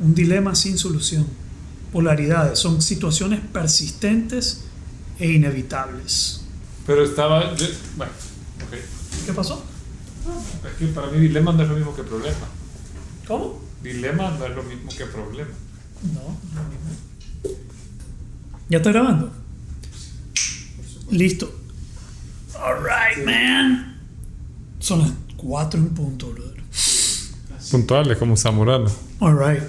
un dilema sin solución. Polaridades son situaciones persistentes e inevitables. Pero estaba. yo- bueno, ok. ¿Qué pasó? Es que para mí dilema no es lo mismo que problema. ¿Cómo? Dilema no es lo mismo que problema. No, no lo mismo. ¿Ya está grabando? Listo. Alright, man. Son las 4 en punto, brother. Puntuales como Zamorano. Alright.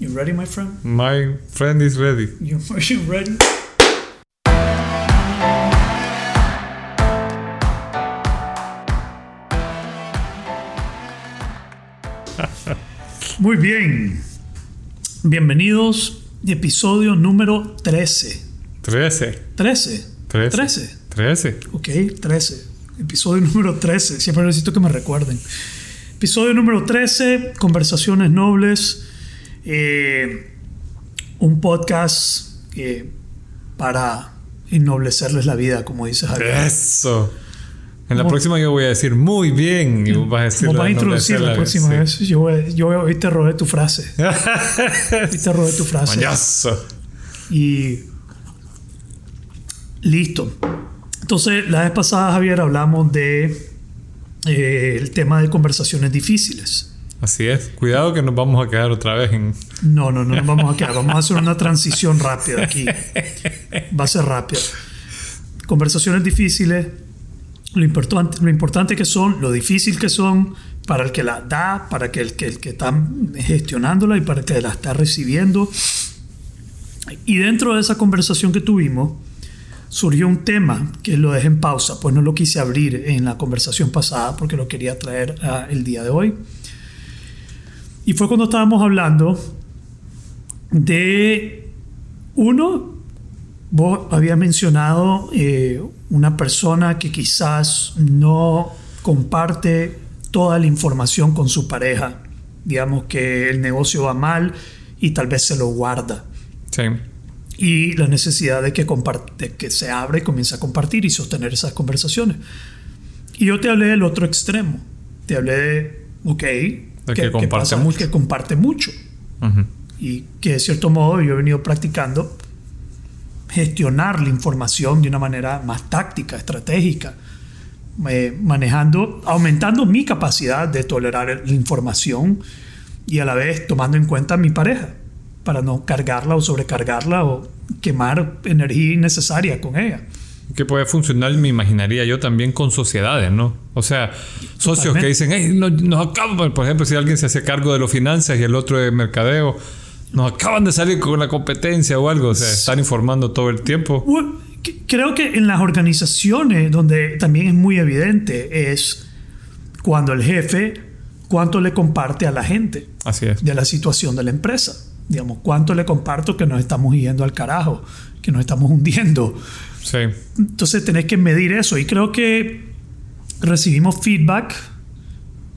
You ready, my friend? My friend is ready. You, are you ready? Muy bien. Bienvenidos. Episodio número 13. 13. 13. 13. 13. 13. Ok, 13. Episodio número 13. Siempre necesito que me recuerden. Episodio número 13. Conversaciones nobles. Eh, un podcast eh, para ennoblecerles la vida, como dice Javier. Eso. En la próxima yo voy a decir muy bien y vos vas a decir Como vas a introducir la próxima sí. vez. Yo, voy- yo hoy te robé tu frase. Hoy te robé tu frase. Mañazo. Y listo. Entonces, la vez pasada, Javier, hablamos de eh, el tema de conversaciones difíciles. Así es. Cuidado que nos vamos a quedar otra vez en. No, no, no nos vamos a quedar. Vamos a hacer una transición rápida aquí. Va a ser rápida. Conversaciones difíciles. Lo importante, lo importante que son, lo difícil que son para el que la da, para que el que, el que está gestionándola y para el que la está recibiendo. Y dentro de esa conversación que tuvimos, surgió un tema que lo dejé en pausa, pues no lo quise abrir en la conversación pasada porque lo quería traer ah, el día de hoy. Y fue cuando estábamos hablando de uno, vos habías mencionado eh, una persona que quizás no comparte toda la información con su pareja. Digamos que el negocio va mal y tal vez se lo guarda. Sí. Y la necesidad de que, compar- de que se abra y comience a compartir y sostener esas conversaciones. Y yo te hablé del otro extremo. Te hablé de, ok, que comparte mucho. Que comparte mucho Ujú. y que de cierto modo yo he venido practicando gestionar la información de una manera más táctica, estratégica, eh, manejando, aumentando mi capacidad de tolerar la información y a la vez tomando en cuenta a mi pareja para no cargarla o sobrecargarla o quemar energía innecesaria con ella. Que puede funcionar, me imaginaría yo también con sociedades, ¿no? O sea, socios Totalmente. que dicen, hey, no- nos acaban, por ejemplo, si alguien se hace cargo de los finanzas y el otro de mercadeo, nos acaban de salir con la competencia o algo, o sea, están informando todo el tiempo. Creo que en las organizaciones donde también es muy evidente es cuando el jefe cuánto le comparte a la gente Así es. de la situación de la empresa. Digamos, cuánto le comparto que nos estamos yendo al carajo, que nos estamos hundiendo. Sí. Entonces tenés que medir eso. Y creo que recibimos feedback.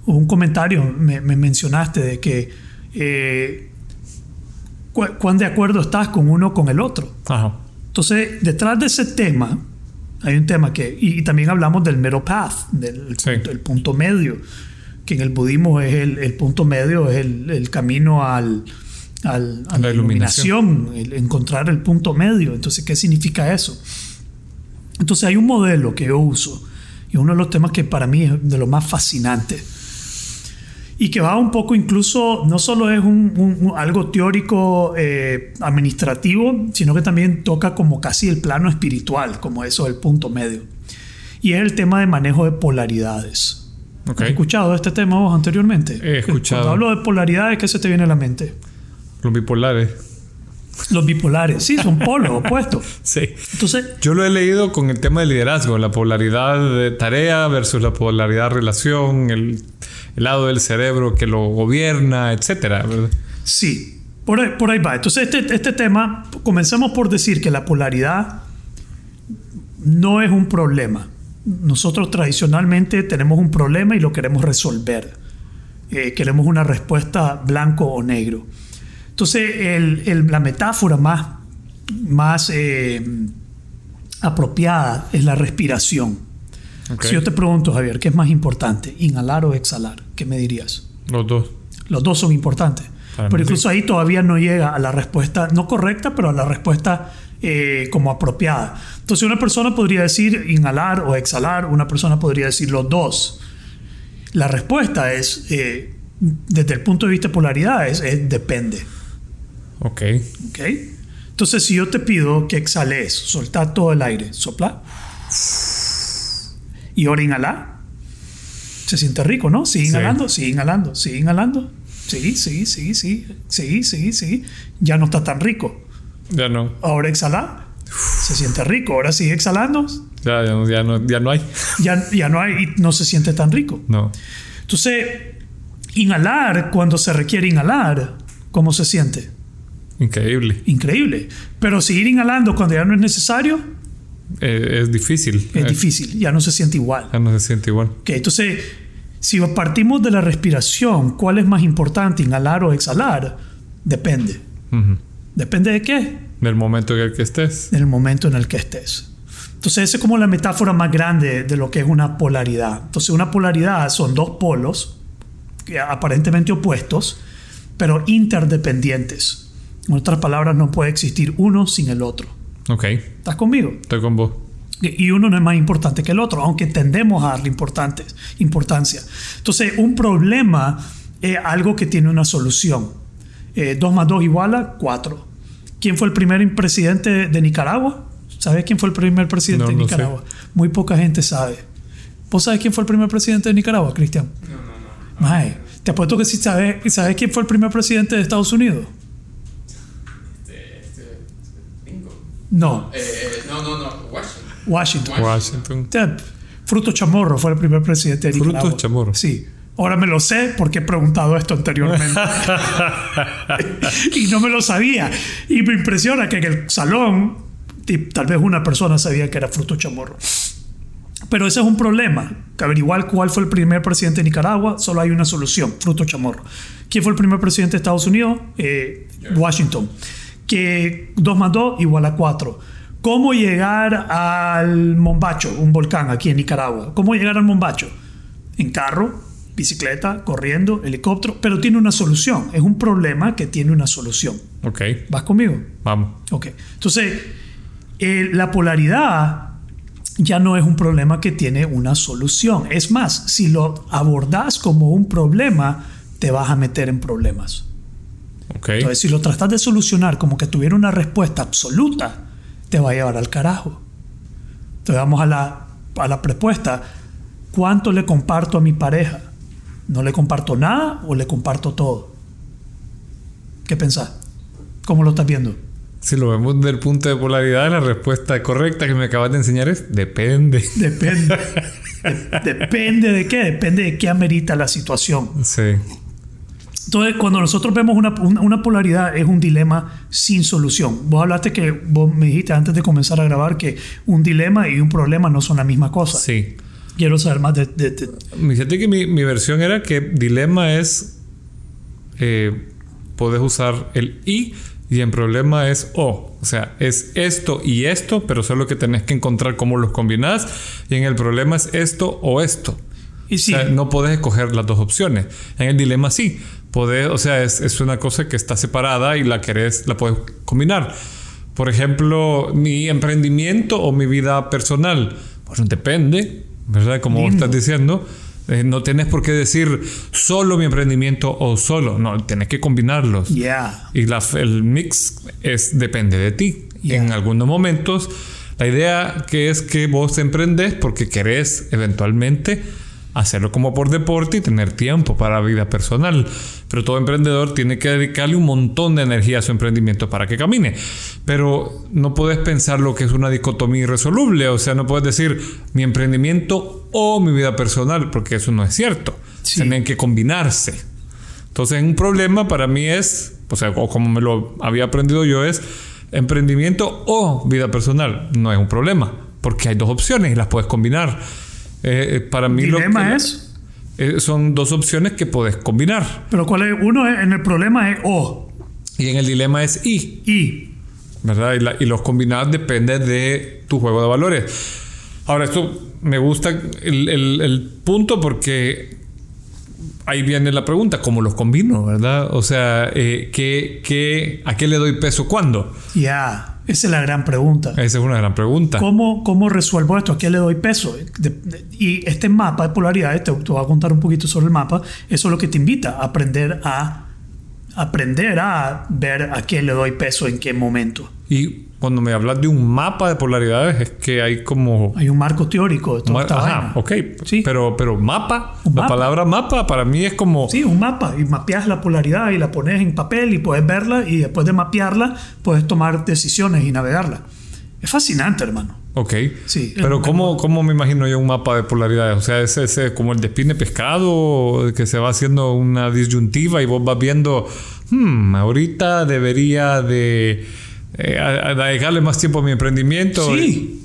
Hubo un comentario, me, me mencionaste de que eh, cu- cuán de acuerdo estás con uno o con el otro. Ajá. Entonces, detrás de ese tema, hay un tema que, y, y también hablamos del middle path, del Sí. punto, el punto medio, que en el budismo es el, el punto medio, es el, el camino al, al- a la, La iluminación. iluminación, el encontrar el punto medio. Entonces, ¿qué significa eso? Entonces, hay un modelo que yo uso, y uno de los temas que para mí es de lo más fascinante, y que va un poco incluso, no solo es un, un- un- algo teórico eh, administrativo, sino que también toca como casi el plano espiritual, como eso del punto medio. Y es el tema de manejo de polaridades. Ok. ¿Has escuchado este tema vos anteriormente? He escuchado. Cuando hablo de polaridades, ¿qué se te viene a la mente? Los bipolares. Los bipolares, sí, son polos opuestos. Sí. Entonces, Yo lo he leído con el tema de liderazgo, la polaridad de tarea versus la polaridad de relación, el, el lado del cerebro que lo gobierna, etcétera. Sí, por ahí, por ahí va. Entonces, este, este tema, comencemos por decir que la polaridad no es un problema. Nosotros tradicionalmente tenemos un problema y lo queremos resolver. Eh, queremos una respuesta blanco o negro. Entonces, el- el- la metáfora más, más eh, apropiada es la respiración. Ok. Si yo te pregunto, Javier, ¿qué es más importante, inhalar o exhalar? ¿Qué me dirías? Los dos. Los dos son importantes. Pero incluso ahí todavía no llega a la respuesta, no correcta, pero a la respuesta eh, como apropiada. Entonces una persona podría decir inhalar o exhalar, una persona podría decir los dos. La respuesta es, eh, desde el punto de vista de polaridad, es, es depende. Ok. ¿Ok? Entonces, si yo te pido que exhales, soltar todo el aire, sopla. Y ahora inhala. Se siente rico, ¿no? Sigue Sí. inhalando, sigue inhalando, sigue inhalando. Sí, sí, sí, sí, sí, sí, sí. Ya no está tan rico. Ya no. Ahora exhala. Se siente rico. Ahora sigue exhalando. Ya, ya, no- ya no, ya no hay. Ya, ya no hay y no se siente tan rico. No. Entonces, inhalar cuando se requiere inhalar, ¿cómo se siente? Increíble. Increíble. Pero seguir inhalando cuando ya no es necesario Eh, es difícil. es Eh, difícil, ya no se siente igual. Ya no se siente igual. Ok, entonces, si partimos de la respiración, ¿cuál es más importante, inhalar o exhalar? Depende. Ujú. ¿Depende de qué? Del momento en el que estés. Del momento en el que estés. Entonces, esa es como la metáfora más grande de lo que es una polaridad. Entonces, una polaridad son dos polos aparentemente opuestos, pero interdependientes. En otras palabras, no puede existir uno sin el otro. Ok. ¿Estás conmigo? Estoy con vos. y uno no es más importante que el otro, aunque tendemos a darle importancia. Entonces, un problema es algo que tiene una solución. 2 más 2 igual a 4. ¿Quién fue el primer presidente de Nicaragua? ¿Sabes quién fue el primer presidente No, de no Nicaragua? Muy poca gente sabe. ¿Vos sabés quién fue el primer presidente de Nicaragua, Cristian? No, no, no. Mae, te apuesto que sí sabes, ¿sabes quién fue el primer presidente de Estados Unidos? No, Eh, eh, no, no, no, Washington. Washington. Washington. Fruto Chamorro fue el primer presidente de Fruto Nicaragua. Chamorro. Sí. Ahora me lo sé porque he preguntado esto anteriormente. y no me lo sabía. Y me impresiona que en el salón tal vez una persona sabía que era Fruto Chamorro. Pero ese es un problema. Que averiguar cuál fue el primer presidente de Nicaragua, solo hay una solución, Fruto Chamorro. ¿Quién fue el primer presidente de Estados Unidos? Eh, Washington. Que 2 más 2 igual a 4. ¿Cómo llegar al Mombacho, un volcán aquí en Nicaragua? ¿Cómo llegar al Mombacho? En carro, bicicleta, corriendo, helicóptero, pero tiene una solución. Es un problema que tiene una solución. Ok. ¿Vas conmigo? Vamos. Ok. Entonces, eh, la polaridad ya no es un problema que tiene una solución. Es más, si lo abordas como un problema, te vas a meter en problemas. Entonces, si lo tratas de solucionar como que tuviera una respuesta absoluta, te va a llevar al carajo. Entonces, vamos a la, a la propuesta. ¿Cuánto le comparto a mi pareja? ¿No le comparto nada o le comparto todo? ¿Qué pensás? ¿Cómo lo estás viendo? Si lo vemos desde el punto de polaridad, la respuesta correcta que me acabas de enseñar es depende. Depende. De- depende de qué, depende de qué amerita la situación. Sí. Entonces, cuando nosotros vemos una, una- una polaridad, es un dilema sin solución. Vos hablaste que, vos me dijiste antes de comenzar a grabar que un dilema y un problema no son la misma cosa. Sí. Quiero saber más de... de- de- Fíjate que mi, mi versión era que dilema es. Eh, podés usar el y y en problema es o. O sea, es esto y esto, pero solo que tenés que encontrar cómo los combinás. Y en el problema es esto o esto. Y sí, O sea, no podés escoger las dos opciones. En el dilema sí. Podés, o sea, es, es una cosa que está separada y la querés, la puedes combinar. Por ejemplo, mi emprendimiento o mi vida personal. Bueno, depende, ¿verdad? Como Lindo. estás diciendo. Eh, no tenés por qué decir solo mi emprendimiento o solo. No, tenés que combinarlos. ya. Y la, el mix es depende de ti. Ya. En algunos momentos, la idea que es que vos emprendes porque querés eventualmente hacerlo como por deporte y tener tiempo para la vida personal. Pero todo emprendedor tiene que dedicarle un montón de energía a su emprendimiento para que camine. Pero no puedes pensar lo que es una dicotomía irresoluble. O sea, no puedes decir mi emprendimiento o mi vida personal, porque eso no es cierto. Sí. Tienen que combinarse. Entonces, un problema para mí es, o sea, o como me lo había aprendido yo, es emprendimiento o vida personal. No es un problema, porque hay dos opciones y las puedes combinar. Eh, eh, para mí lo Dilema es... eh, son dos opciones que puedes combinar. Pero cuál es... Uno es- en el problema es o. Y en el dilema es y, Y. ¿verdad? Y, la- y los combinados depende de tu juego de valores. Ahora, esto me gusta el, el- el punto porque ahí viene la pregunta, ¿cómo los combino, verdad? O sea, eh, ¿qué, qué, ¿a qué le doy peso cuándo? Ya, esa es la gran pregunta. Esa es una gran pregunta. ¿Cómo, ¿Cómo resuelvo esto? ¿A qué le doy peso? De- de- y este mapa de polaridades, te, te voy a contar un poquito sobre el mapa, eso es lo que te invita a aprender a aprender a ver a qué le doy peso en qué momento. Y cuando me hablas de un mapa de polaridades, es que hay como... Hay un marco teórico de toda esta Ajá, vaina. ok. Sí. Pero, pero mapa, Un la mapa. palabra mapa para mí es como... Sí, un mapa. Y mapeas la polaridad y la pones en papel y puedes verla y después de mapearla puedes tomar decisiones y navegarla. Es fascinante, hermano. Ok. Sí, Pero ¿cómo, ¿cómo me imagino yo un mapa de polaridades? O sea, es ese como el de espine pescado que se va haciendo una disyuntiva y vos vas viendo, hmm, ahorita debería de eh, a- a dedicarle más tiempo a mi emprendimiento. Sí,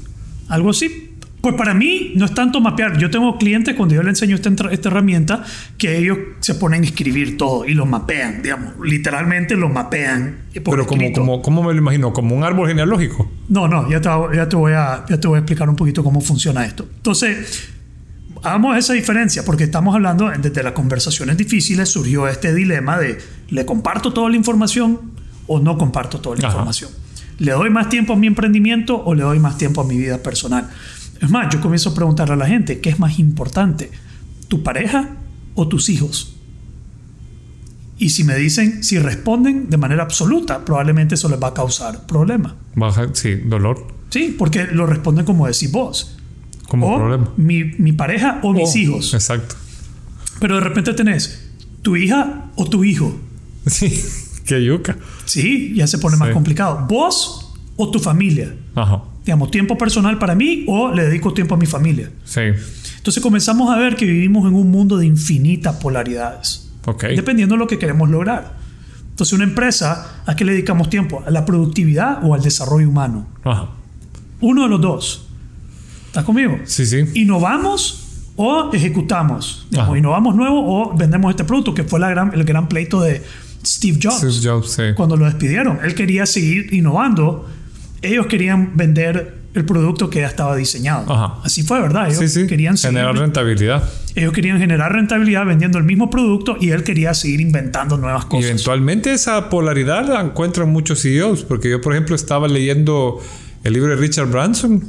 algo así. Pues para mí no es tanto mapear. Yo tengo clientes cuando yo les enseño esta, esta herramienta que ellos se ponen a escribir todo y lo mapean, digamos. Literalmente lo mapean. Pero como, como, ¿cómo me lo imagino? ¿Como un árbol genealógico? No, no, ya te, ya, te voy a, ya te voy a explicar un poquito cómo funciona esto. Entonces, hagamos esa diferencia, porque estamos hablando, desde las conversaciones difíciles surgió este dilema de, ¿le comparto toda la información o no comparto toda la Ajá. información? ¿Le doy más tiempo a mi emprendimiento o le doy más tiempo a mi vida personal? Es más, yo comienzo a preguntar a la gente, ¿qué es más importante? ¿Tu pareja o tus hijos? Y si me dicen, si responden de manera absoluta, probablemente eso les va a causar problemas. Baja, sí, dolor. Sí, porque lo responden como decís vos. Como o problema. Mi, mi pareja o mis Oh, hijos. Exacto. Pero de repente tenés tu hija o tu hijo. Sí, qué yuca. Sí, ya se pone más complicado. Vos o tu familia. Ajá. Digamos, tiempo personal para mí o le dedico tiempo a mi familia. Sí. Entonces comenzamos a ver que vivimos en un mundo de infinitas polaridades. Ok. Dependiendo de lo que queremos lograr. Entonces una empresa, ¿a qué le dedicamos tiempo? ¿A la productividad o al desarrollo humano? Ajá. Uno de los dos. ¿Estás conmigo? Sí, sí. innovamos o ejecutamos. Digamos, innovamos nuevo o vendemos este producto, que fue la gran, el gran pleito de Steve Jobs. Steve Jobs, sí. Cuando lo despidieron, él quería seguir innovando. Ellos querían vender el producto que ya estaba diseñado. Ajá. Así fue, ¿verdad? Ellos Sí, sí. querían seguir- Generar rentabilidad. ellos querían generar rentabilidad vendiendo el mismo producto y él quería seguir inventando nuevas Y cosas. eventualmente esa polaridad la encuentran muchos CEOs, porque yo, por ejemplo, estaba leyendo el libro de Richard Branson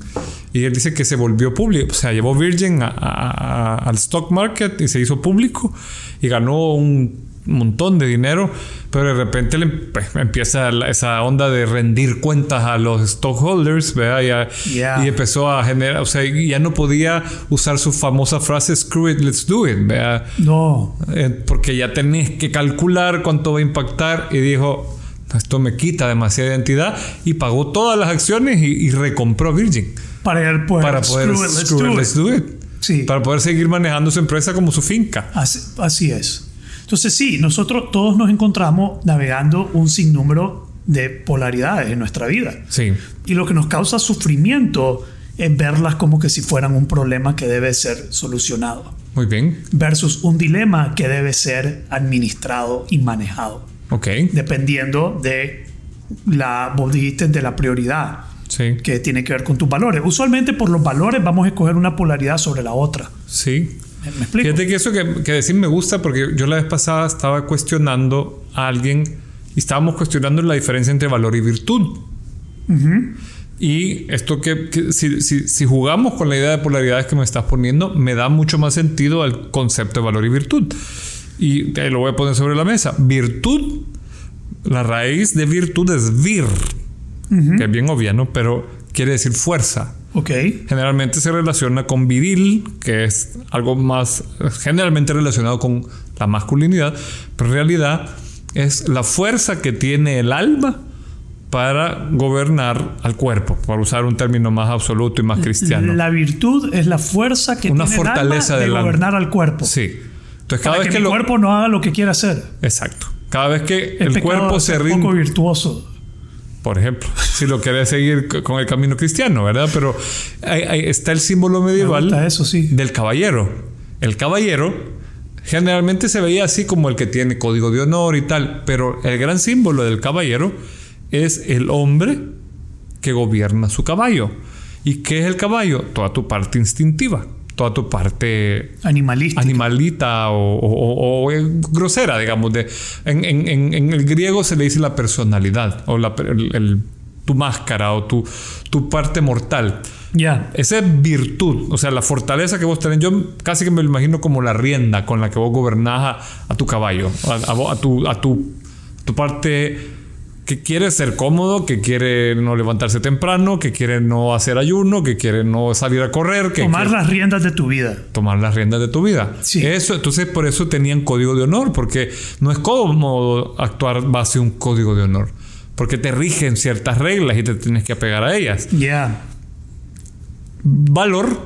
y él dice que se volvió público, o sea, llevó Virgin a- a- a- al stock market y se hizo público y ganó un montón de dinero, pero de repente le pues, empieza esa onda de rendir cuentas a los stockholders, ¿verdad? Y, Yeah. y empezó a generar, o sea, ya no podía usar su famosa frase screw it, let's do it, ¿verdad? No, Eh, porque ya tenés que calcular cuánto va a impactar y dijo esto me quita demasiada identidad y pagó todas las acciones y, y recompró Virgin para poder, para poder screw it, let's screw do it. let's do it. Sí. para poder seguir manejando su empresa como su finca Así, así es. Entonces sí, nosotros todos nos encontramos navegando un sinnúmero de polaridades en nuestra vida. sí. Y lo que nos causa sufrimiento es verlas como que si fueran un problema que debe ser solucionado. Muy bien. Versus un dilema que debe ser administrado y manejado, ok. Dependiendo de la, vos dijiste, de la prioridad sí. que tiene que ver con tus valores. Usualmente por los valores vamos a escoger una polaridad sobre la otra. sí ¿Me, me explico? Fíjate que eso que, que decir me gusta porque yo la vez pasada estaba cuestionando a alguien y estábamos cuestionando la diferencia entre valor y virtud. Y esto que, que si, si- si jugamos con la idea de polaridades que me estás poniendo, me da mucho más sentido al concepto de valor y virtud. Y te lo voy a poner sobre la mesa. Virtud, la raíz de virtud es vir, que es bien obvia, ¿no? Pero quiere decir fuerza. Ok. Generalmente se relaciona con viril, que es algo más generalmente relacionado con la masculinidad, pero en realidad es la fuerza que tiene el alma para gobernar al cuerpo, por usar un término más absoluto y más cristiano. La virtud es la fuerza que Una tiene el fortaleza alma de del alma. gobernar al cuerpo. Sí. Entonces cada Para vez que, lo cuerpo no haga lo que quiera hacer. exacto, cada vez que El, el, cuerpo es se rinde, poco virtuoso. Por ejemplo, si lo querés seguir con el camino cristiano, ¿verdad? Pero ahí- ahí está el símbolo medieval gusta eso, sí. del caballero. El caballero generalmente se veía así como el que tiene código de honor y tal, pero el gran símbolo del caballero es el hombre que gobierna su caballo. ¿Y qué es el caballo? Toda tu parte instintiva, toda tu parte Animalística. animalita o, o- o- o, grosera, digamos. De, en, en- en- el griego se le dice la personalidad o la, el- el- tu máscara o tu, tu parte mortal. Ya. Esa es virtud, o sea, la fortaleza que vos tenés. Yo casi que me lo imagino como la rienda con la que vos gobernás a, a tu caballo, a, a a tu, a tu, tu parte que quiere ser cómodo, que quiere no levantarse temprano, que quiere no hacer ayuno, que quiere no salir a correr, que Tomar las riendas de tu vida. tomar las riendas de tu vida. Sí. Eso, entonces por eso tenían código de honor, porque no es cómodo actuar base un código de honor, porque te rigen ciertas reglas y te tienes que apegar a ellas. Ya. Valor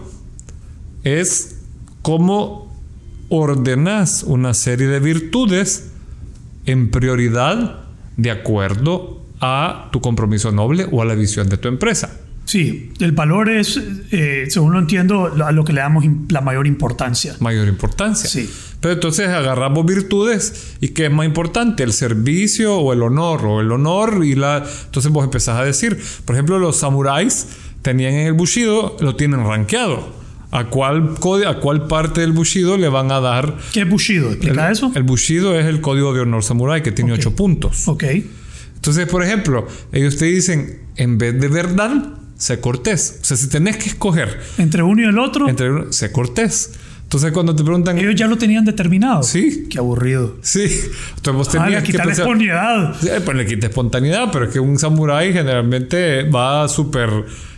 es cómo ordenas una serie de virtudes en prioridad de acuerdo a tu compromiso noble o a la visión de tu empresa. Sí, el valor es, eh, según lo entiendo, a lo que le damos la mayor importancia. Mayor importancia. Sí. Pero entonces agarramos virtudes y ¿qué es más importante? ¿El servicio o el honor? O el honor y la... Entonces vos empezás a decir, por ejemplo, los samuráis tenían en el bushido, lo tienen rankeado. ¿A cuál, ¿A cuál parte del bushido le van a dar ¿Qué es Bushido? ¿Explica el, eso? El Bushido es el código de honor samurái que tiene Ok. ocho puntos. ok. Entonces, por ejemplo, ellos te dicen, en vez de verdad, sé cortés. O sea, si tenés que escoger Entre uno y el otro, entre uno, sé cortés. Entonces, cuando te preguntan, ellos ya lo tenían determinado. Sí. Qué aburrido. sí, entonces vos Ah, tenías le que pensar- espontaneidad. Sí, pues le quita espontaneidad, pero es que un samurái generalmente va súper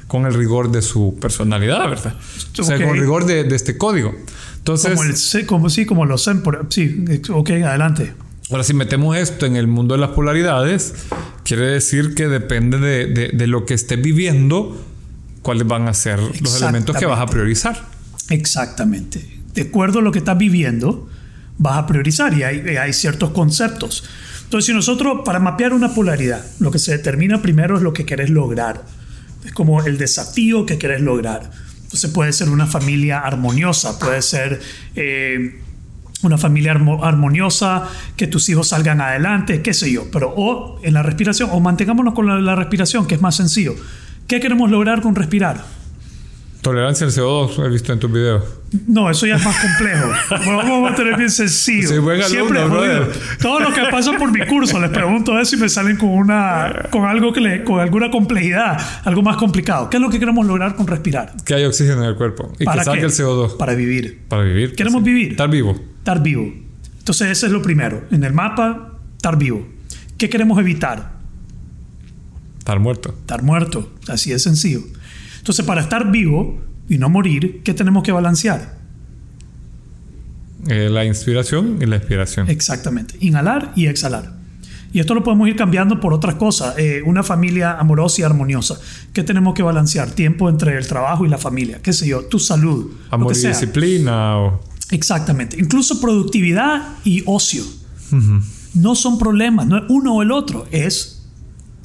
con el rigor de su personalidad, ¿verdad? O sea, Ok. con el rigor de, de este código. Entonces, Como, el, como sí, como los por- Sí, ok, adelante. Ahora, si metemos esto en el mundo de las polaridades, quiere decir que depende de, de- de lo que estés viviendo, cuáles van a ser los elementos que vas a priorizar. Exactamente. De acuerdo a lo que estás viviendo, vas a priorizar y hay, hay ciertos conceptos. Entonces, si nosotros, para mapear una polaridad, lo que se determina primero es lo que querés lograr. Es como el desafío que querés lograr. Entonces puede ser una familia armoniosa, puede ser eh, una familia armo- armoniosa, que tus hijos salgan adelante, qué sé yo. Pero o en la respiración, o mantengámonos con la respiración, que es más sencillo. ¿Qué queremos lograr con respirar? Tolerancia al CO2, he visto en tus videos. No, eso ya es más complejo. Bueno, vamos a tener bien sencillo. Sí, buen alumno, Siempre brother. jodido. Todo lo que pasa por mi curso, les pregunto eso y me salen con una, con algo que le, con alguna complejidad, algo más complicado. ¿Qué es lo que queremos lograr con respirar? Que hay oxígeno en el cuerpo y que ¿Para saque qué? el CO2 Para vivir. para vivir. Queremos vivir. Estar vivo. Estar vivo. Entonces, ese es lo primero. En el mapa, estar vivo. ¿Qué queremos evitar? Estar muerto. Estar muerto. Así de sencillo. Entonces, para estar vivo y no morir, ¿qué tenemos que balancear? Eh, la inspiración y la expiración. Exactamente. Inhalar y exhalar. Y esto lo podemos ir cambiando por otras cosas. Eh, una familia amorosa y armoniosa. ¿Qué tenemos que balancear? Tiempo entre el trabajo y la familia. ¿Qué sé yo? Tu salud. Amor y sea. disciplina. O... Exactamente. Incluso productividad y ocio. No son problemas. No es uno o el otro. Es.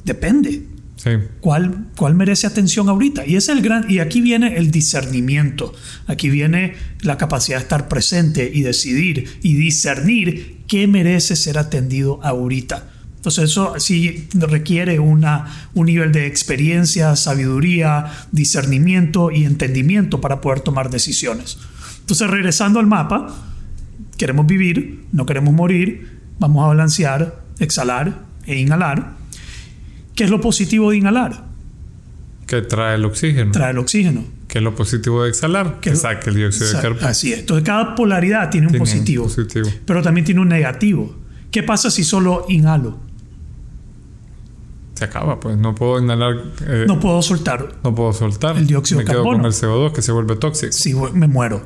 Depende. Sí. ¿Cuál, ¿Cuál merece atención ahorita? Y es el gran. Y aquí viene el discernimiento. Aquí viene la capacidad de estar presente y decidir y discernir qué merece ser atendido ahorita. Entonces eso sí requiere una, un nivel de experiencia, sabiduría, discernimiento y entendimiento para poder tomar decisiones. Entonces regresando al mapa, queremos vivir, no queremos morir, vamos a balancear, exhalar e inhalar. ¿Qué es lo positivo de inhalar? Que trae el oxígeno. Trae el oxígeno. que es lo positivo de exhalar. Que Que- saque el dióxido de carbono. Así es. Entonces cada polaridad tiene un Tiene un positivo, positivo. pero también tiene un negativo. ¿Qué pasa si solo inhalo? Se acaba, pues. No puedo inhalar. eh, No puedo soltar. no puedo soltar. El dióxido Me de quedo carbono. con el CO2 que se vuelve tóxico. Voy- me muero.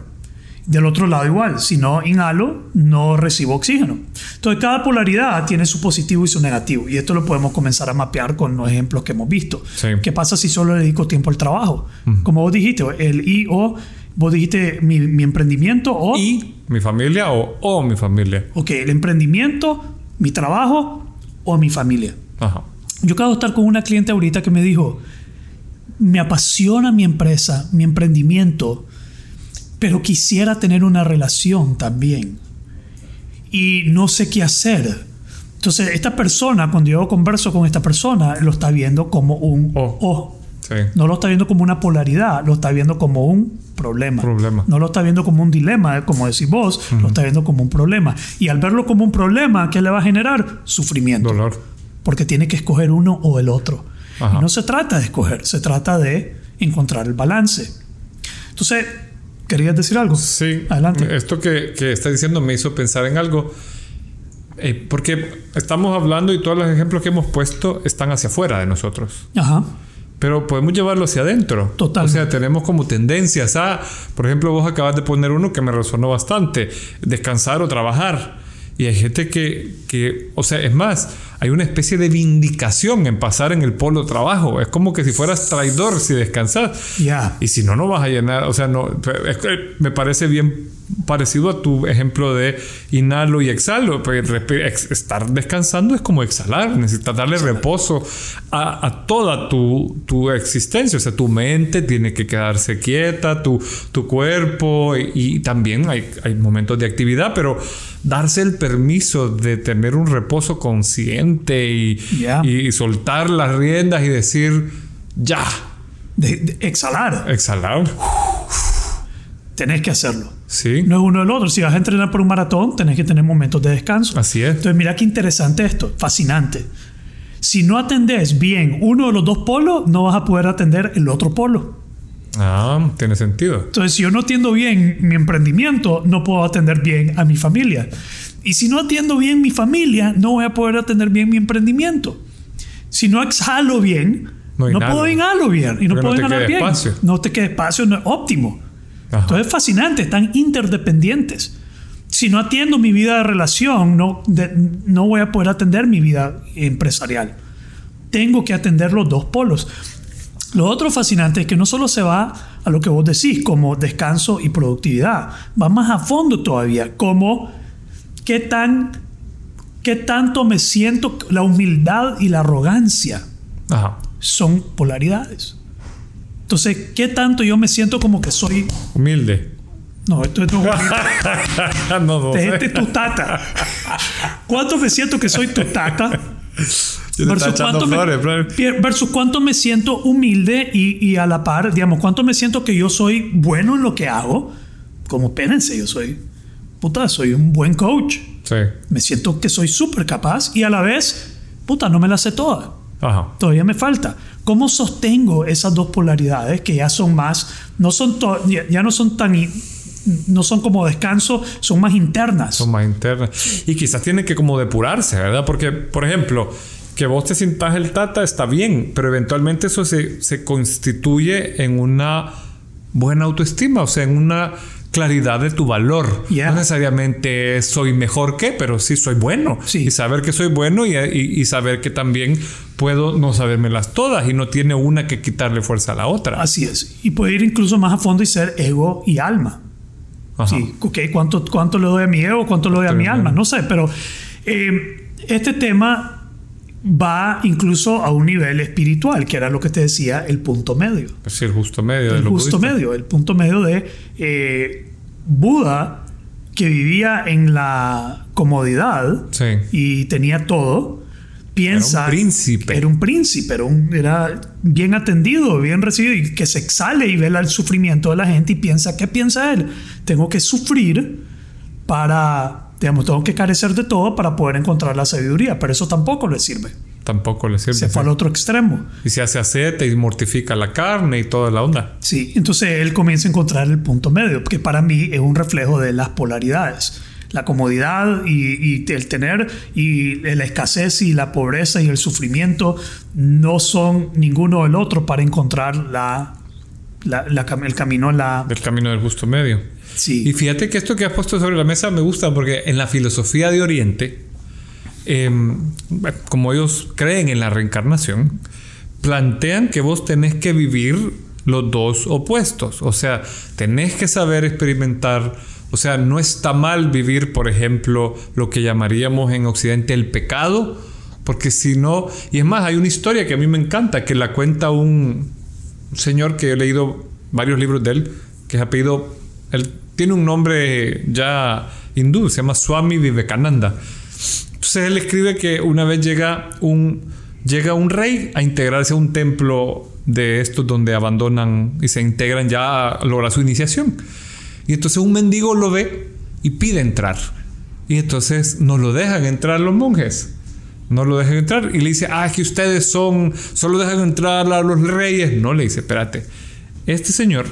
Del otro lado igual, si no inhalo, no recibo oxígeno. Entonces cada polaridad tiene su positivo y su negativo. Y esto lo podemos comenzar a mapear con los ejemplos que hemos visto. Sí. ¿Qué pasa si solo le dedico tiempo al trabajo? Como vos dijiste, el I o, vos dijiste mi, mi emprendimiento o... Y mi familia o, o mi familia. Ok, el emprendimiento, mi trabajo o mi familia. Ajá. Yo acabo de estar con una cliente ahorita que me dijo, me apasiona mi empresa, mi emprendimiento, pero quisiera tener una relación también. Y no sé qué hacer. Entonces, esta persona, cuando yo converso con esta persona, lo está viendo como un O. O. Sí. No lo está viendo como una polaridad, lo está viendo como un problema. Problema. No lo está viendo como un dilema, como decís vos, lo está viendo como un problema. Y al verlo como un problema, ¿qué le va a generar? Sufrimiento. Dolor. Porque tiene que escoger uno o el otro. Ajá. Y no se trata de escoger, se trata de encontrar el balance. Entonces, ¿querías decir algo? Sí. Adelante. Esto que, que está diciendo me hizo pensar en algo. Eh, porque estamos hablando y todos los ejemplos que hemos puesto están hacia afuera de nosotros. Ajá. Pero podemos llevarlo hacia adentro. Totalmente. O sea, tenemos como tendencias a, por ejemplo, vos acabas de poner uno que me resonó bastante, descansar o trabajar. Y hay gente que, que, o sea, es más, hay una especie de vindicación en pasar en el polo trabajo. Es como que si fueras traidor si descansas. Ya. Y si no, no vas a llenar. O sea, no. es que me parece bien parecido a tu ejemplo de inhalo y exhalo. Pues, estar descansando es como exhalar. Necesitas darle reposo a, a toda tu, tu existencia. O sea, tu mente tiene que quedarse quieta, tu, tu cuerpo. Y, y también hay, hay momentos de actividad, pero darse el permiso de tener un reposo consciente y, soltar las riendas y decir ya. De, de exhalar. Exhalar. Tenés que hacerlo. Sí. No es uno del otro. Si vas a entrenar por un maratón, tenés que tener momentos de descanso. Así es. Entonces, mira qué interesante esto, fascinante. Si no atendés bien uno de los dos polos, no vas a poder atender el otro polo. Ah, tiene sentido. Entonces, si yo no atiendo bien mi emprendimiento, no puedo atender bien a mi familia. Y si no atiendo bien mi familia, no voy a poder atender bien mi emprendimiento. Si no exhalo bien, No no, puedo inhalo bien. Y no Porque no puedo te inhalar bien. espacio. No te queda espacio, no es óptimo. Ajá. Entonces es fascinante, están interdependientes. Si no atiendo mi vida de relación, no, de- no voy a poder atender mi vida empresarial. Tengo que atender los dos polos. Lo otro fascinante es que no solo se va a lo que vos decís, como descanso y productividad, va más a fondo todavía, como qué tan qué tanto me siento la humildad y la arrogancia Ajá. son polaridades. Entonces, ¿qué tanto yo me siento como que soy Humilde. no, esto es no, no, no este es tu tata. ¿Cuánto me siento que soy tu tata? Echando cuánto me, flores. Pier- versus cuánto me siento humilde y, y a la par, digamos, cuánto me siento que yo soy bueno en lo que hago. Como espérense, yo soy, puta, soy un buen coach. Sí. Me siento que soy súper capaz y a la vez, puta, no me la sé toda. Ajá. Todavía me falta. ¿Cómo sostengo esas dos polaridades que ya son más, no son, ya, ya no son tan, no son como descanso, son más internas? Son más internas. Y quizás tiene que como depurarse, ¿verdad? Porque, por ejemplo, que vos te sintas el tata está bien, pero eventualmente eso se, se constituye en una buena autoestima, o sea, en una claridad de tu valor. Yeah. No necesariamente soy mejor que, pero sí soy bueno. Sí. Y saber que soy bueno y, y- y saber que también puedo no sabérmelas todas y no tiene una que quitarle fuerza a la otra. Así es. Y puede ir incluso más a fondo y ser ego y alma. Ajá. Sí, ok, ¿cuánto, ¿cuánto le doy a mi ego? ¿Cuánto le doy a mi alma? No sé, pero eh, este tema va incluso a un nivel espiritual, que era lo que te decía, el punto medio. Es decir, justo medio de el lo justo budista. medio, el punto medio de eh, Buda, que vivía en la comodidad Sí. y tenía todo, piensa... Era un príncipe. Era un príncipe, era, un- era bien atendido, bien recibido, y que se exhale y ve el sufrimiento de la gente y piensa, ¿qué piensa él? Tengo que sufrir para, digamos, tengo que carecer de todo para poder encontrar la sabiduría, pero eso tampoco le sirve. Tampoco le sirve. Se fue al otro extremo. Y se hace acete y mortifica la carne y toda la onda. Sí, entonces él comienza a encontrar el punto medio, que para mí es un reflejo de las polaridades. La comodidad y, y el tener y la escasez y la pobreza y el sufrimiento no son ninguno del otro para encontrar la, la- la el camino la... Del camino del justo medio. Sí. Y fíjate que esto que has puesto sobre la mesa me gusta porque en la filosofía de Oriente, em, como ellos creen en la reencarnación, plantean que vos tenés que vivir los dos opuestos. O sea, tenés que saber experimentar. O sea, no está mal vivir, por ejemplo, lo que llamaríamos en Occidente el pecado, porque si no, y es más, hay una historia que a mí me encanta, que la cuenta un señor que he leído varios libros de él, que es apellido, él tiene un nombre ya hindú, se llama Swami Vivekananda. Entonces él escribe que una vez llega un, llega un rey a integrarse a un templo de estos donde abandonan y se integran ya a lograr su iniciación. Y entonces un mendigo lo ve y pide entrar. Y entonces no lo dejan entrar los monjes. No lo dejan entrar. Y le dice, ah, que ustedes son, solo dejan entrar a los reyes. No, le dice, espérate. Este señor,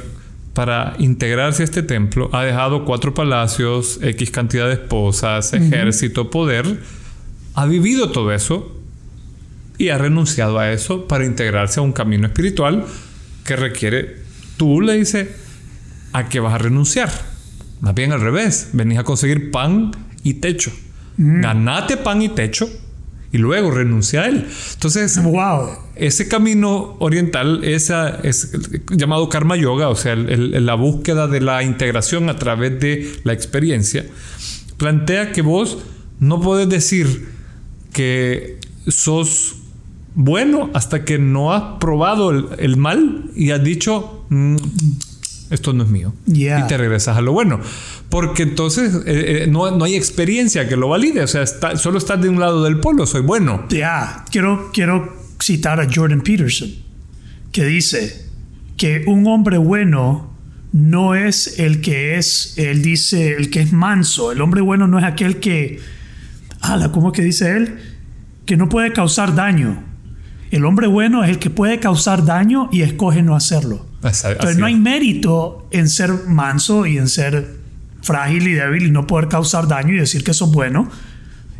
para integrarse a este templo, ha dejado cuatro palacios, X cantidad de esposas, ejército, poder. Ha vivido todo eso y ha renunciado a eso para integrarse a un camino espiritual que requiere, tú le dices, a qué vas a renunciar. Más bien al revés, venís a conseguir pan y techo. Ganate pan y techo y luego renuncia a él. Entonces, Wow. ese camino oriental esa, es llamado karma yoga, o sea, el- el- la búsqueda de la integración a través de la experiencia, plantea que vos no podés decir que sos bueno hasta que no has probado el, el mal y has dicho, "Mm, esto no es mío. Yeah. Y te regresas a lo bueno. Porque entonces eh, eh, no, no hay experiencia que lo valide. O sea, está- solo estás de un lado del polo, soy bueno. Ya, quiero, quiero citar a Jordan Peterson, que dice que un hombre bueno no es el que es, él dice, el que es manso. El hombre bueno no es aquel que, ala, ¿cómo que dice él? Que no puede causar daño. El hombre bueno es el que puede causar daño y escoge no hacerlo. Asa- Entonces así no hay mérito en ser manso y en ser frágil y débil y no poder causar daño y decir que eso es bueno,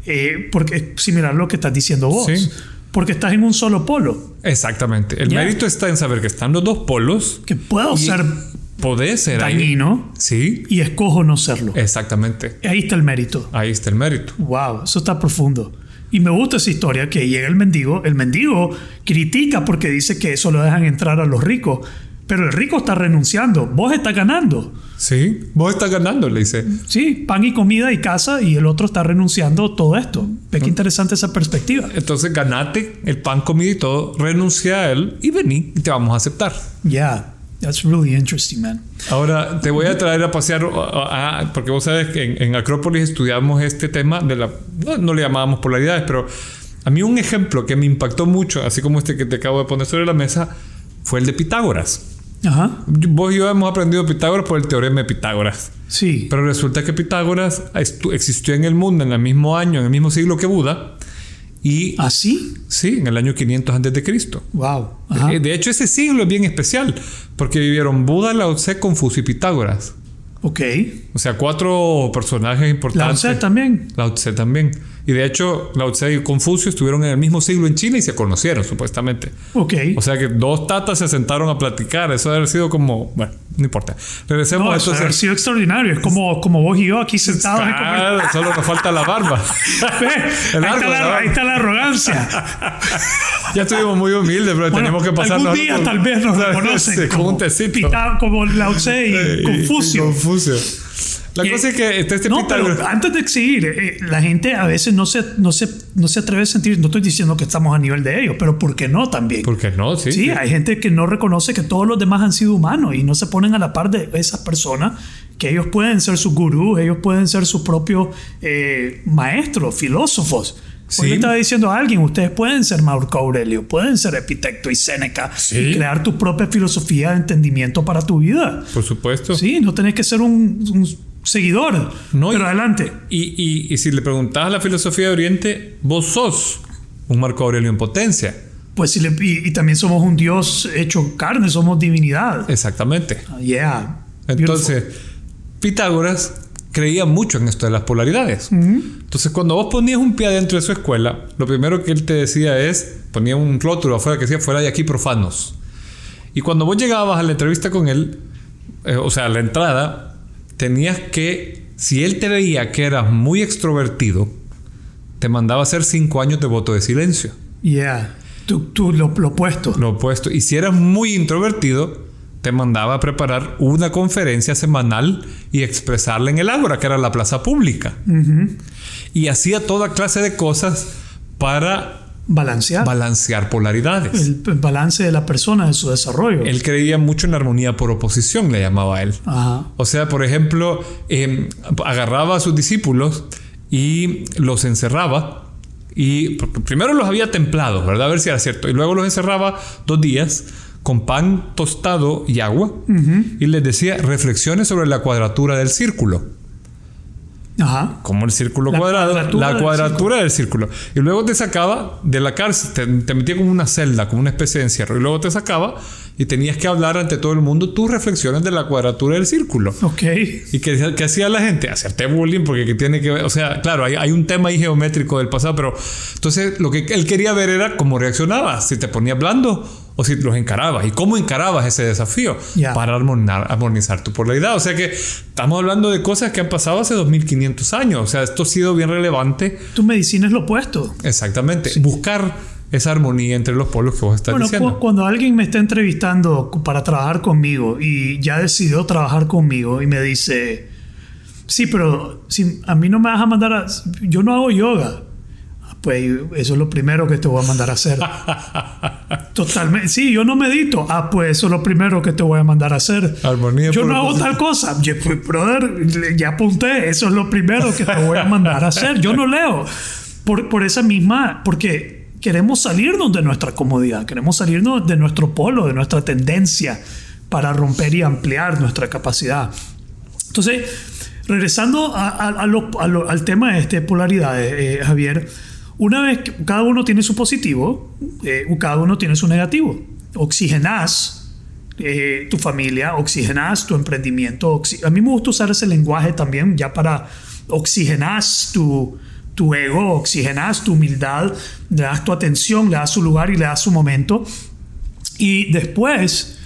eh, porque es similar a lo que estás diciendo vos. Sí. Porque estás en un solo polo, Exactamente. El Ya. mérito está en saber que están los dos polos. que puedo y ser podés ser ahí. dañino Sí, y escojo no serlo. exactamente. Ahí está el mérito. Ahí está el mérito. Wow, eso está profundo. Y me gusta esa historia que llega el mendigo. El mendigo critica porque dice que eso lo dejan entrar a los ricos. Pero el rico está renunciando. Vos estás ganando. Sí, vos estás ganando, le dice. Sí, pan y comida y casa y el otro está renunciando a todo esto. Ve qué interesante esa perspectiva. Entonces ganate el pan, comida y todo, renuncia a él y vení y te vamos a aceptar. Yeah, that's really interesting, man. Ahora te voy a traer a pasear, a- a- porque vos sabes que en, en Acrópolis estudiamos este tema de la, no, no le llamábamos polaridades, pero a mí un ejemplo que me impactó mucho, así como este que te acabo de poner sobre la mesa, fue el de Pitágoras. Ajá, Vos y yo hemos aprendido Pitágoras por el teorema de Pitágoras. sí. Pero resulta que Pitágoras existió en el mundo en el mismo año, en el mismo siglo que Buda. Y ¿Así? sí, en el año 500 antes de Cristo. Wow. Eh, De hecho, ese siglo es bien especial porque vivieron Buda, Lao Tse, Confucio y Pitágoras. Ok. O sea, cuatro personajes Lao importantes. Tse también. Lao Tse también. Y de hecho, Lao Tse y Confucio estuvieron en el mismo siglo en China y se conocieron, supuestamente. Ok. O sea que dos tatas se sentaron a platicar. Eso debe haber sido como. Bueno, no importa. Regresemos No, eso entonces. debe haber sido extraordinario. Es como, como vos y yo aquí sentados. en Claro, solo nos falta la barba. Ve, El ahí, arco, está la, ahí está la arrogancia. Ya estuvimos muy humildes, pero Bueno, tenemos que pasarnos. algún día tal vez nos reconocen Sí, con como, un tecito. Pita- como Lao Tse y Confucio. Confucio. La Eh, cosa es que está este No, pero antes de seguir, eh, la gente a veces no se, no, se, no se atreve a sentir, no estoy diciendo que estamos a nivel de ellos, pero ¿por qué no también? ¿Por qué no? Sí. Sí, hay gente que no reconoce que todos los demás han sido humanos y no se ponen a la par de esas personas, que ellos pueden ser sus gurús, ellos pueden ser sus propios eh, maestros, filósofos. Sí. Hoy le estaba diciendo a alguien, ustedes pueden ser Marco Aurelio, pueden ser Epitecto y Séneca Sí. y crear tu propia filosofía de entendimiento para tu vida. Por supuesto. Sí, no tenés que ser un, un seguidor. No, pero y- adelante. Y, y- y si le preguntás a la filosofía de Oriente, vos sos un Marco Aurelio en potencia. Pues si le- y, también somos un Dios hecho carne, somos divinidad. Exactamente. Ah, Yeah. Entonces, Pitágoras creía mucho en esto de las polaridades. Entonces, cuando vos ponías un pie adentro de su escuela, lo primero que él te decía es, ponía un rótulo afuera que decía, fuera de aquí profanos. Y cuando vos llegabas a la entrevista con él, eh, o sea, a la entrada, tenías que, si él te veía que eras muy extrovertido, te mandaba a hacer cinco años de voto de silencio. Yeah. Tú, tú lo, lo opuesto. Lo opuesto. Y si eras muy introvertido, te mandaba a preparar una conferencia semanal y expresarla en el Ágora, que era la plaza pública. Y hacía toda clase de cosas para Balancear. balancear polaridades. el, balance de la persona, de su desarrollo. Él creía mucho en la armonía por oposición, le llamaba a él. Ajá. O sea, por ejemplo, eh, agarraba a sus discípulos y los encerraba. Y primero los había templado, ¿verdad? A ver si era cierto. Y luego los encerraba dos días con pan tostado y agua y les decía reflexiones sobre la cuadratura del círculo. Ajá. Como el círculo La cuadrado, cuadratura la del cuadratura del círculo. Y luego te sacaba de la cárcel, te, te metía como una celda, como una especie de encierro. Y luego te sacaba y tenías que hablar ante todo el mundo tus reflexiones de la cuadratura del círculo. Ok. ¿Y qué, qué hacía la gente? Hacerte bullying porque que tiene que ver, o sea, claro, hay, hay un tema ahí geométrico del pasado, pero entonces lo que él quería ver era cómo reaccionabas, si te ponías blando o si los encarabas y cómo encarabas ese desafío para armonizar, armonizar tu polaridad. O sea que estamos hablando de cosas que han pasado hace 2500 años, o sea, esto ha sido bien relevante. Tu medicina es lo opuesto. Exactamente, buscar esa armonía entre los polos que vos estás Bueno, diciendo. cu- cuando alguien me está entrevistando para trabajar conmigo y ya decidió trabajar conmigo y me dice, sí, pero si a mí no me vas a mandar a... Yo no hago yoga. Pues eso es lo primero que te voy a mandar a hacer. Totalmente. Sí, yo no medito. Ah, pues eso es lo primero que te voy a mandar a hacer. Armonía Yo no hago tal cosa. Yo, pues, brother, ya apunté. Eso es lo primero que te voy a mandar a hacer. Yo no leo. Por, por esa misma, porque queremos salirnos de nuestra comodidad, queremos salirnos de nuestro polo, de nuestra tendencia para romper y ampliar nuestra capacidad. Entonces, regresando a- a- a lo- a lo- al tema de este polaridades, eh, Javier, una vez que cada uno tiene su positivo, eh, cada uno tiene su negativo. Oxigenás eh, tu familia, oxigenás tu emprendimiento. oxi- a mí me gusta usar ese lenguaje también ya para oxigenás tu, tu ego, oxigenás tu humildad, le das tu atención, le das su lugar y le das su momento. Y después,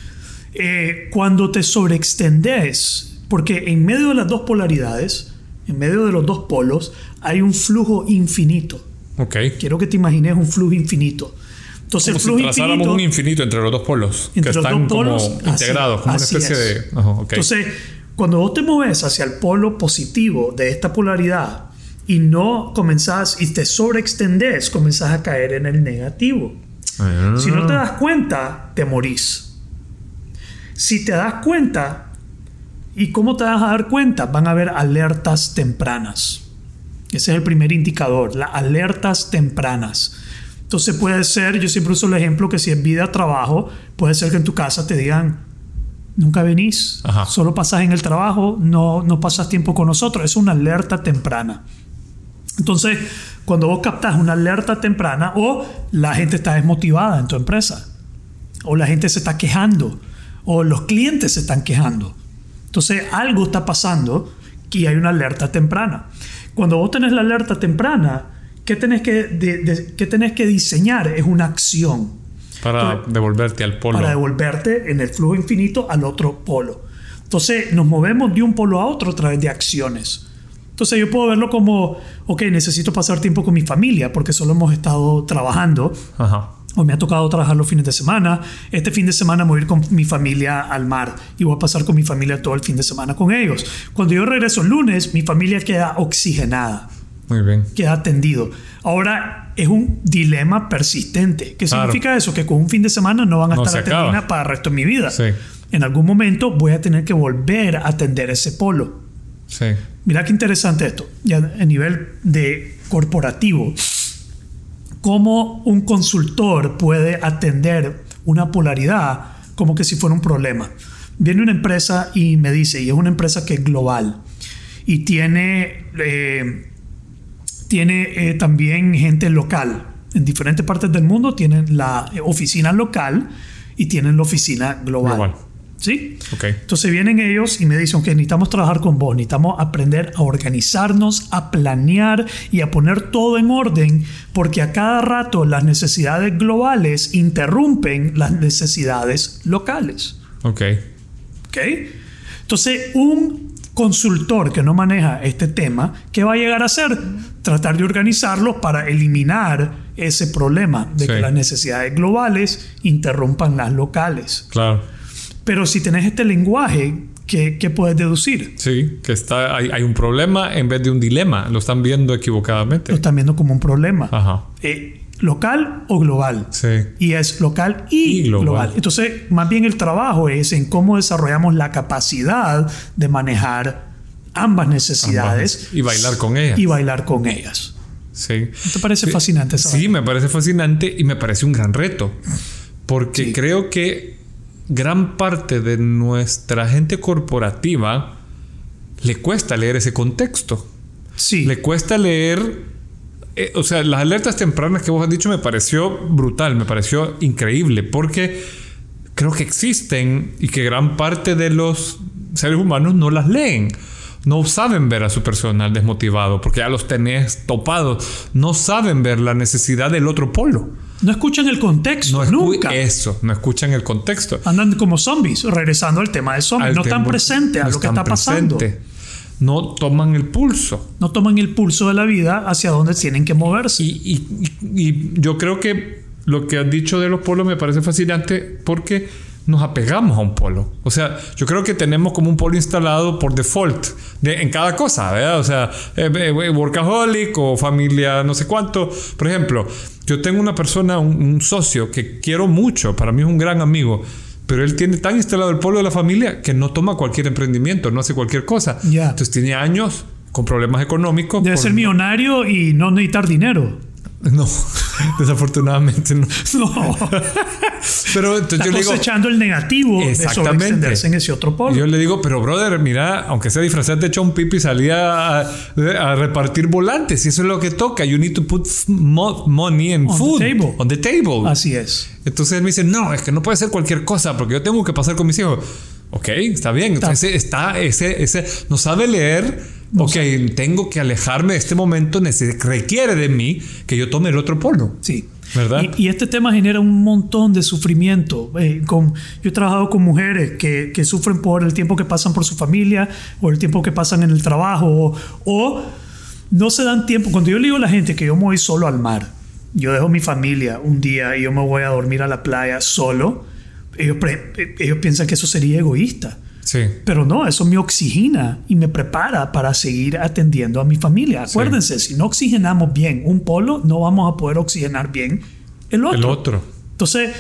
eh, cuando te sobreextendes, porque en medio de las dos polaridades, en medio de los dos polos, hay un flujo infinito. Quiero que te imagines un flujo infinito. Entonces, Como el si flujo trazáramos infinito, un infinito entre los dos polos, entre que los están dos polos, como así- integrados, como una especie es. de... Ajá. Entonces, cuando vos te mueves hacia el polo positivo de esta polaridad y no comenzás y te sobreextendés, comenzás a caer en el negativo. Ah. Si no te das cuenta, te morís. Si te das cuenta, ¿y cómo te vas a dar cuenta? Van a haber alertas tempranas. Ese es el primer indicador, las alertas tempranas. Entonces puede ser, yo siempre uso el ejemplo que si es vida, trabajo, puede ser que en tu casa te digan, nunca venís, Ajá. solo pasas en el trabajo, no, no pasas tiempo con nosotros. Es una alerta temprana. Entonces, cuando vos captas una alerta temprana o la gente está desmotivada en tu empresa, o la gente se está quejando, o los clientes se están quejando. Entonces, algo está pasando y hay una alerta temprana. Cuando vos tenés la alerta temprana, ¿qué tenés que, de- de- qué tenés que diseñar? Es una acción Para devolverte al polo. para devolverte en el flujo infinito al otro polo. Entonces nos movemos de un polo a otro a través de acciones. Entonces yo puedo verlo como, ok, necesito pasar tiempo con mi familia porque solo hemos estado trabajando Ajá. O me ha tocado trabajar los fines de semana. Este fin de semana me voy a ir con mi familia al mar y voy a pasar con mi familia todo el fin de semana con ellos. Cuando yo regreso el lunes, mi familia queda oxigenada Muy bien. queda atendido. Ahora es un dilema persistente. ¿Qué Claro. significa eso? Que con un fin de semana no van a No estar atendidas para el resto de mi vida. Sí. En algún momento voy a tener que volver a atender ese polo. Sí. Mira qué interesante esto. Ya a nivel de corporativo, cómo un consultor puede atender una polaridad como que si fuera un problema. Viene una empresa y me dice, y es una empresa que es global, y tiene, eh, tiene eh, también gente local. En diferentes partes del mundo tienen la oficina local y tienen la oficina global. Global. ¿Sí? Ok. Entonces vienen ellos y me dicen, ok, necesitamos trabajar con vos, necesitamos aprender a organizarnos, a planear y a poner todo en orden, porque a cada rato las necesidades globales interrumpen las necesidades locales. Ok. ¿Ok? Entonces, un consultor que no maneja este tema, ¿qué va a llegar a hacer? Tratar de organizarlos para eliminar ese problema de que Sí. las necesidades globales interrumpan las locales. Claro. Pero si tenés este lenguaje, ¿qué, qué puedes deducir? Sí, que está, hay, hay un problema en vez de un dilema. Lo están viendo equivocadamente. Lo están viendo como un problema. Ajá. Eh, ¿Local o global? Sí. Y es local y, Y global. global. Entonces, más bien el trabajo es en cómo desarrollamos la capacidad de manejar ambas necesidades Ambas. Y bailar con ellas. Y bailar con ellas. Sí. ¿No te parece Sí. fascinante esa Sí, me parece fascinante y me parece un gran reto. Porque Sí. creo que gran parte de nuestra gente corporativa le cuesta leer ese contexto. Sí. Le cuesta leer, eh, o sea, las alertas tempranas que vos has dicho me pareció brutal, me pareció increíble, porque creo que existen y que gran parte de los seres humanos no las leen. No saben ver a su personal desmotivado porque ya los tenés topados. No saben ver la necesidad del otro polo. No escuchan el contexto, No escu- nunca. Eso, no escuchan el contexto. Andan como zombies, regresando al tema de zombies. Al no están presentes a lo que está pasando. No toman el pulso. No toman el pulso de la vida hacia donde tienen que moverse. Y, y- y- y yo creo que lo que has dicho de los polos me parece fascinante porque nos apegamos a un polo. O sea, yo creo que tenemos como un polo instalado por default de, en cada cosa, ¿verdad? O sea, eh, eh, workaholic o familia no sé cuánto. Por ejemplo, yo tengo una persona, un, un socio que quiero mucho, para mí es un gran amigo. Pero él tiene tan instalado el polo de la familia que no toma cualquier emprendimiento, no hace cualquier cosa. Ya. Entonces tiene años con problemas económicos. Debe por- ser millonario y no necesitar dinero. No, desafortunadamente no. No. Pero entonces Está yo le digo, cosechando el negativo de Exactamente. sobreextenderse en ese otro polo. yo le digo, pero brother, mira, aunque sea disfrazado de John Pipi, salía a, a repartir volantes y eso es lo que toca. You need to put mo- money and On the food table. on the table. Así es. Entonces él me dice, no, es que no puede ser cualquier cosa porque yo tengo que pasar con mis hijos. Ok, está bien. Entonces está ese, ese, no sabe leer. Ok, tengo que alejarme de este momento. Requiere de mí que yo tome el otro polo. Sí. ¿Verdad? Y, y este tema genera un montón de sufrimiento. Eh, con, yo he trabajado con mujeres que, que sufren por el tiempo que pasan por su familia o el tiempo que pasan en el trabajo o, o no se dan tiempo. Cuando yo le digo a la gente que yo me voy solo al mar, yo dejo mi familia un día y yo me voy a dormir a la playa solo, ellos, ellos piensan que eso sería egoísta. Sí. Pero no, eso me oxigena y me prepara para seguir atendiendo a mi familia. Acuérdense, si no oxigenamos bien un polo, no vamos a poder oxigenar bien el otro. El otro. Entonces,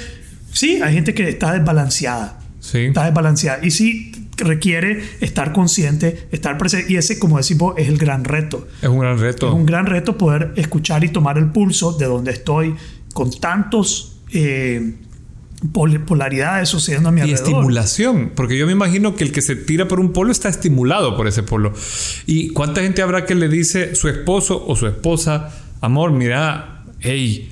sí, hay gente que está desbalanceada. Sí. Está desbalanceada. Y sí requiere estar consciente, estar presente. Y ese, como decimos, es el gran reto. Es un gran reto. Es un gran reto poder escuchar y tomar el pulso de donde estoy con tantos eh, polaridades sucediendo a mi y alrededor. estimulación, porque yo me imagino que el que se tira por un polo está estimulado por ese polo. ¿Y cuánta gente habrá que le dice su esposo o su esposa, amor, mira, hey,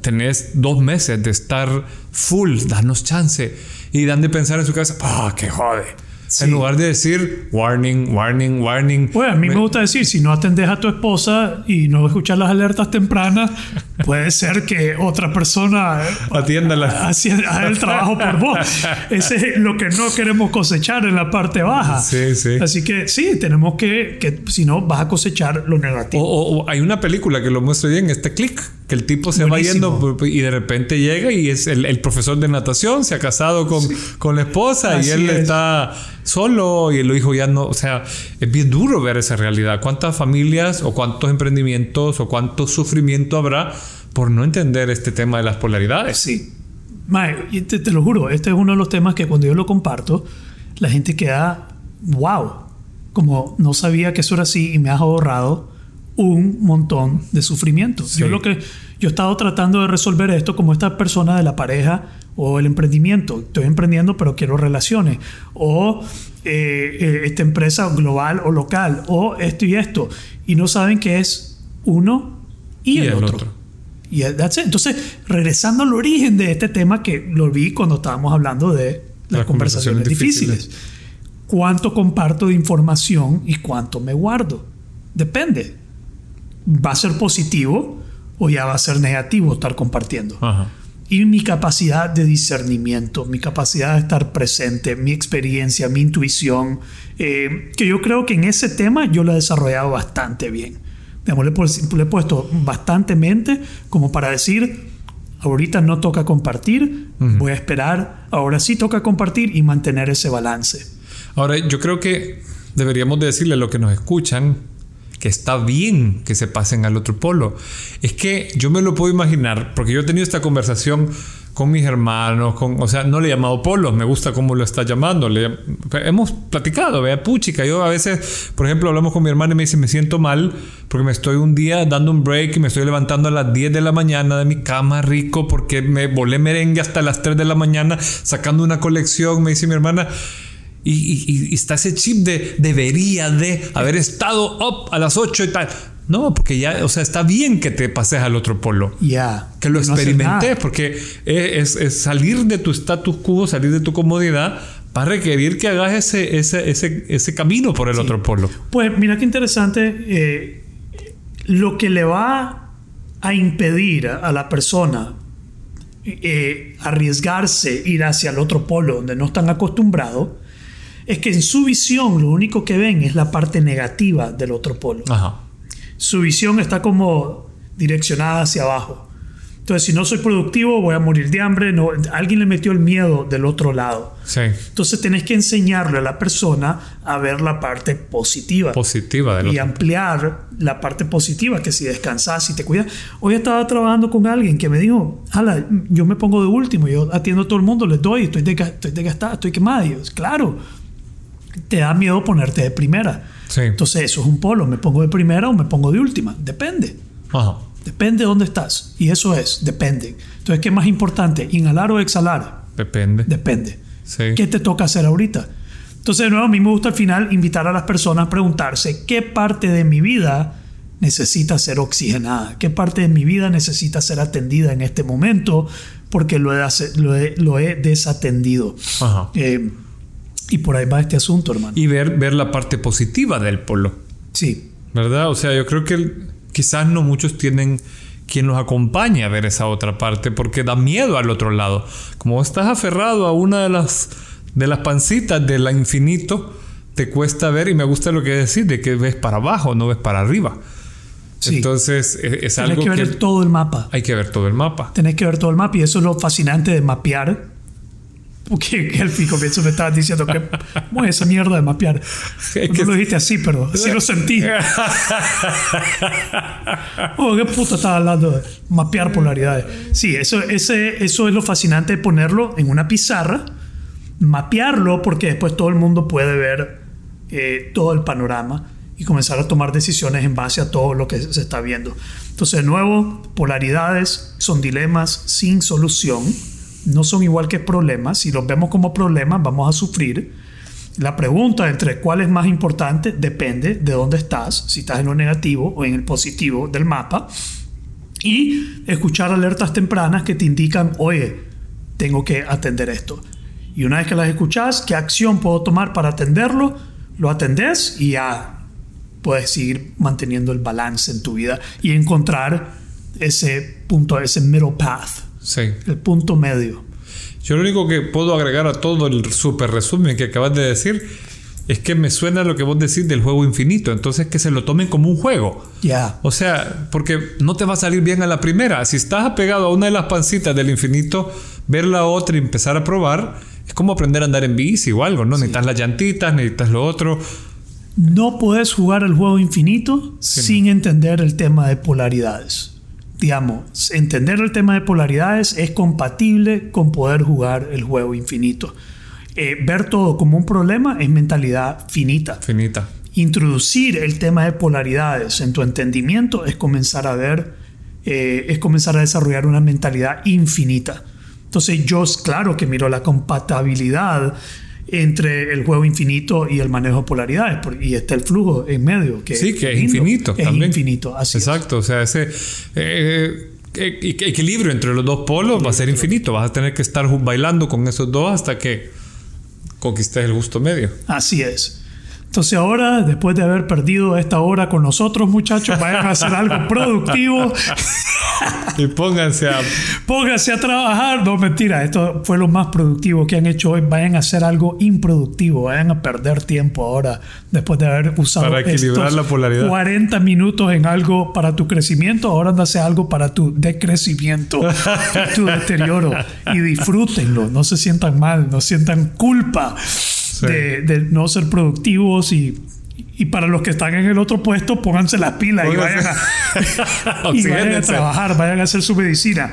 tenés dos meses de estar full, danos chance? Y dan de pensar en su cabeza, ah, qué jode. Sí. En lugar de decir warning, warning, warning. Pues a mí me gusta decir, si no atendes a tu esposa y no escuchas las alertas tempranas, puede ser que otra persona Atiéndala. haga el trabajo por vos. Ese es lo que no queremos cosechar en la parte baja. Sí, sí. Así que sí, tenemos que, que si no, vas a cosechar lo negativo. o- o hay una película que lo muestra bien, este click, que el tipo se Buenísimo. va yendo y de repente llega y es el, el profesor de natación, se ha casado con, con la esposa Así y él es. está solo y el hijo ya no, o sea, es bien duro ver esa realidad. ¿Cuántas familias o cuántos emprendimientos o cuánto sufrimiento habrá por no entender este tema de las polaridades? Sí. Mae, y te, te lo juro, este es uno de los temas que cuando yo lo comparto, la gente queda, wow, como no sabía que eso era así y me has ahorrado un montón de sufrimiento. Sí. Yo lo que yo he estado tratando de resolver esto como esta persona de la pareja o el emprendimiento. Estoy emprendiendo pero quiero relaciones. O eh, eh, esta empresa global o local. O esto y esto. Y no saben que es uno y, el, otro. Y that's it. Entonces, regresando al origen de este tema que lo vi cuando estábamos hablando de las, Las conversaciones, conversaciones difíciles. ¿Cuánto comparto de información y cuánto me guardo? Depende. ¿Va a ser positivo o ya va a ser negativo estar compartiendo? Ajá. Y mi capacidad de discernimiento, mi capacidad de estar presente, mi experiencia, mi intuición, eh, que yo creo que en ese tema yo lo he desarrollado bastante bien. Digamos, le, he pu- le he puesto bastante mente como para decir, ahorita no toca compartir, voy a esperar, ahora sí toca compartir y mantener ese balance. Ahora, yo creo que deberíamos de decirle a los que nos escuchan que está bien que se pasen al otro polo. Es que yo me lo puedo imaginar, porque yo he tenido esta conversación con mis hermanos, o sea, no le he llamado polos, me gusta cómo lo está llamando. Le, hemos platicado, vea, puchica. Yo a veces, por ejemplo, hablamos con mi hermana y me dice, me siento mal porque me estoy un día dando un break y me estoy levantando a las 10 de la mañana de mi cama rico porque me volé merengue hasta las 3 de la mañana sacando una colección, me dice mi hermana. Y, y está ese chip de debería de haber estado up a las 8 y tal. No, porque ya, o sea, está bien que te pases al otro polo. Ya. Que lo experimentes, porque es, es, salir de tu status quo, salir de tu comodidad, va a requerir que hagas ese, ese, ese, ese camino por el otro polo. Pues mira qué interesante. Eh, lo que le va a impedir a la persona eh, arriesgarse, ir hacia el otro polo donde no están acostumbrados, es que en su visión lo único que ven es la parte negativa del otro polo. Ajá su visión está como direccionada hacia abajo. Entonces, si no soy productivo, voy a morir de hambre. No, alguien le metió el miedo del otro lado. Sí. Entonces, tenés que enseñarle a la persona a ver la parte positiva. Positiva Y ampliar la parte positiva, que si descansas, si te cuidas. Hoy estaba trabajando con alguien que me dijo, ala, yo me pongo de último, yo atiendo a todo el mundo, les doy, estoy, estoy desgastada, estoy quemada. Y claro, te da miedo ponerte de primera. Entonces eso es un polo, me pongo de primera o me pongo de última, depende. Depende de dónde estás. Y eso es, depende. Entonces, ¿qué es más importante? ¿Inhalar o exhalar? Depende. Depende. ¿Qué te toca hacer ahorita? Entonces, de nuevo, a mí me gusta al final invitar a las personas a preguntarse qué parte de mi vida necesita ser oxigenada, qué parte de mi vida necesita ser atendida en este momento, porque lo he, lo he, desatendido. Eh, y por ahí va este asunto, hermano. Y ver, ver la parte positiva del polo. Sí. ¿Verdad? O sea, yo creo que quizás no muchos tienen quien los acompañe a ver esa otra parte porque da miedo al otro lado. Como estás aferrado a una de las, de las pancitas del infinito, te cuesta ver, y me gusta lo que decís, de que ves para abajo, no ves para arriba. Sí. Entonces e, es, algo que ver todo el mapa. Hay que ver todo el mapa. Tenés que ver todo el mapa y eso es lo fascinante de mapear porque al fin comienzo me estabas diciendo que ¿cómo es esa mierda de mapear? no lo dijiste así, pero así lo sentí. oh, qué puta estaba hablando de mapear polaridades. Sí, eso, ese, eso es lo fascinante de ponerlo en una pizarra, mapearlo, porque después todo el mundo puede ver eh, todo el panorama y comenzar a tomar decisiones en base a todo lo que se está viendo. Entonces, de nuevo, polaridades son dilemas sin solución no son igual que problemas. Si los vemos como problemas, vamos a sufrir. La pregunta entre cuál es más importante depende de dónde estás, si estás en lo negativo o en el positivo del mapa. Y escuchar alertas tempranas que te indican, oye, tengo que atender esto. Y una vez que las escuchas, ¿qué acción puedo tomar para atenderlo? Lo atendes y ya puedes seguir manteniendo el balance en tu vida y encontrar ese punto, ese middle path el punto medio. Yo lo único que puedo agregar a todo el super resumen que acabas de decir es que me suena lo que vos decís del juego infinito. Entonces que se lo tomen como un juego. Ya. O sea, porque no te va a salir bien a la primera. Si estás apegado a una de las pancitas del infinito, ver la otra y empezar a probar, es como aprender a andar en bici o algo, ¿no? Necesitas las llantitas, necesitas lo otro. No puedes jugar el juego infinito sin entender el tema de polaridades digamos, entender el tema de polaridades es compatible con poder jugar el juego infinito. Eh, ver todo como un problema es mentalidad finita. Finita. Introducir el tema de polaridades en tu entendimiento es comenzar a ver, eh, es comenzar a desarrollar una mentalidad infinita. Entonces yo, claro que miro la compatibilidad entre el juego infinito y el manejo de polaridades. Y está el flujo en medio. Que sí, que es, infinito. Es infinito, así Exacto, o sea, ese eh, eh, equilibrio entre los dos polos va a ser infinito. Vas a tener que estar bailando con esos dos hasta que conquistes el justo medio. Así es. Entonces ahora, después de haber perdido esta hora con nosotros, muchachos, vayan a hacer algo productivo. y pónganse a... Pónganse a trabajar. No, mentira, esto fue lo más productivo que han hecho hoy. Vayan a hacer algo improductivo. Vayan a perder tiempo ahora, después de haber usado para equilibrar la polaridad. 40 minutos en algo para tu crecimiento. Ahora anda a hacer algo para tu decrecimiento, tu deterioro. Y disfrútenlo. No se sientan mal, no sientan culpa de, no ser productivos y, y, para los que están en el otro puesto, pónganse las pilas y vayan, a, y vayan a trabajar, vayan a hacer su medicina.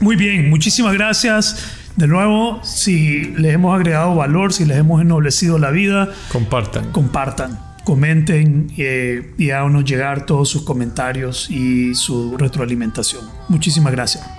Muy bien, muchísimas gracias. De nuevo, si les hemos agregado valor, si les hemos ennoblecido la vida, Compartan. compartan, comenten eh, y háganos llegar todos sus comentarios y su retroalimentación. Muchísimas gracias.